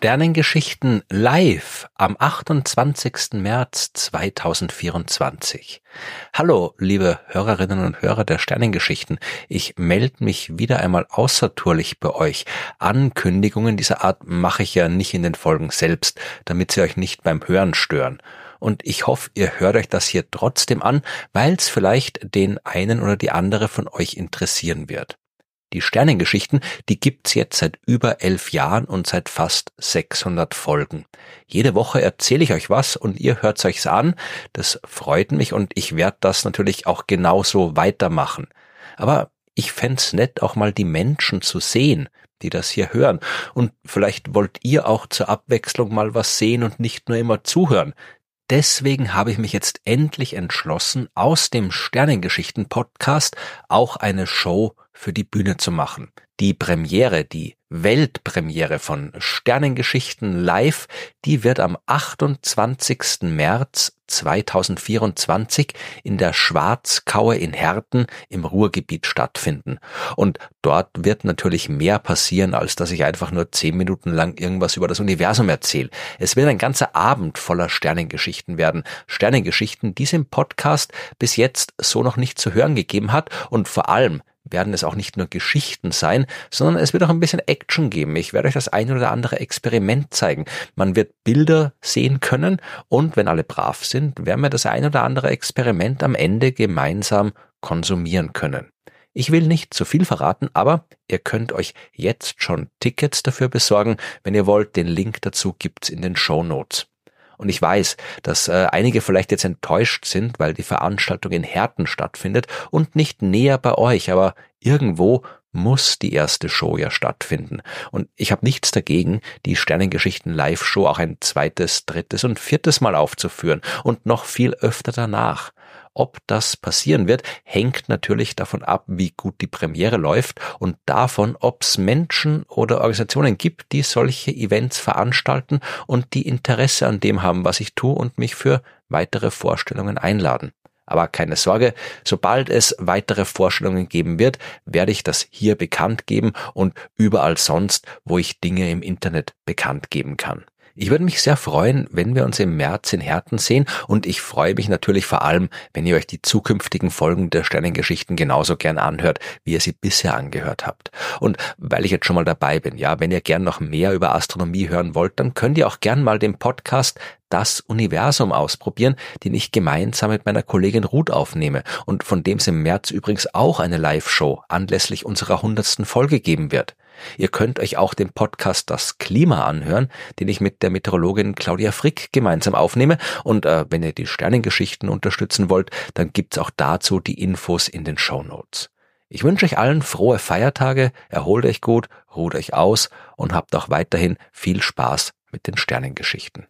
Sternengeschichten live am 28. März 2024. Hallo, liebe Hörerinnen und Hörer der Sternengeschichten. Ich melde mich wieder einmal außertourlich bei euch. Ankündigungen dieser Art mache ich ja nicht in den Folgen selbst, damit sie euch nicht beim Hören stören. Und ich hoffe, ihr hört euch das hier trotzdem an, weil es vielleicht den einen oder die andere von euch interessieren wird. Die Sternengeschichten, die gibt's jetzt seit über elf Jahren und seit fast 600 Folgen. Jede Woche erzähle ich euch was und ihr hört's euch's an. Das freut mich und ich werde das natürlich auch genauso weitermachen. Aber ich fänd's nett, auch mal die Menschen zu sehen, die das hier hören. Und vielleicht wollt ihr auch zur Abwechslung mal was sehen und nicht nur immer zuhören. Deswegen habe ich mich jetzt endlich entschlossen, aus dem Sternengeschichten Podcast auch eine Show für die Bühne zu machen. Die Premiere, die Weltpremiere von Sternengeschichten live, die wird am 28. März 2024 in der Schwarzkaue in Herten im Ruhrgebiet stattfinden. Und dort wird natürlich mehr passieren, als dass ich einfach nur zehn Minuten lang irgendwas über das Universum erzähle. Es wird ein ganzer Abend voller Sternengeschichten werden. Sternengeschichten, die es im Podcast bis jetzt so noch nicht zu hören gegeben hat und vor allem werden es auch nicht nur Geschichten sein, sondern es wird auch ein bisschen Action geben. Ich werde euch das ein oder andere Experiment zeigen. Man wird Bilder sehen können und wenn alle brav sind, werden wir das ein oder andere Experiment am Ende gemeinsam konsumieren können. Ich will nicht zu viel verraten, aber ihr könnt euch jetzt schon Tickets dafür besorgen. Wenn ihr wollt, den Link dazu gibt's in den Show Notes. Und ich weiß, dass äh, einige vielleicht jetzt enttäuscht sind, weil die Veranstaltung in Herten stattfindet und nicht näher bei euch, aber irgendwo muss die erste Show ja stattfinden. Und ich habe nichts dagegen, die Sternengeschichten Live-Show auch ein zweites, drittes und viertes Mal aufzuführen und noch viel öfter danach. Ob das passieren wird, hängt natürlich davon ab, wie gut die Premiere läuft und davon, ob es Menschen oder Organisationen gibt, die solche Events veranstalten und die Interesse an dem haben, was ich tue und mich für weitere Vorstellungen einladen. Aber keine Sorge, sobald es weitere Vorstellungen geben wird, werde ich das hier bekannt geben und überall sonst, wo ich Dinge im Internet bekannt geben kann. Ich würde mich sehr freuen, wenn wir uns im März in Herten sehen und ich freue mich natürlich vor allem, wenn ihr euch die zukünftigen Folgen der Sternengeschichten genauso gern anhört, wie ihr sie bisher angehört habt. Und weil ich jetzt schon mal dabei bin, ja, wenn ihr gern noch mehr über Astronomie hören wollt, dann könnt ihr auch gern mal den Podcast das Universum ausprobieren, den ich gemeinsam mit meiner Kollegin Ruth aufnehme und von dem es im März übrigens auch eine Live-Show anlässlich unserer hundertsten Folge geben wird. Ihr könnt euch auch den Podcast Das Klima anhören, den ich mit der Meteorologin Claudia Frick gemeinsam aufnehme. Und äh, wenn ihr die Sternengeschichten unterstützen wollt, dann gibt's auch dazu die Infos in den Show Notes. Ich wünsche euch allen frohe Feiertage, erholt euch gut, ruht euch aus und habt auch weiterhin viel Spaß mit den Sternengeschichten.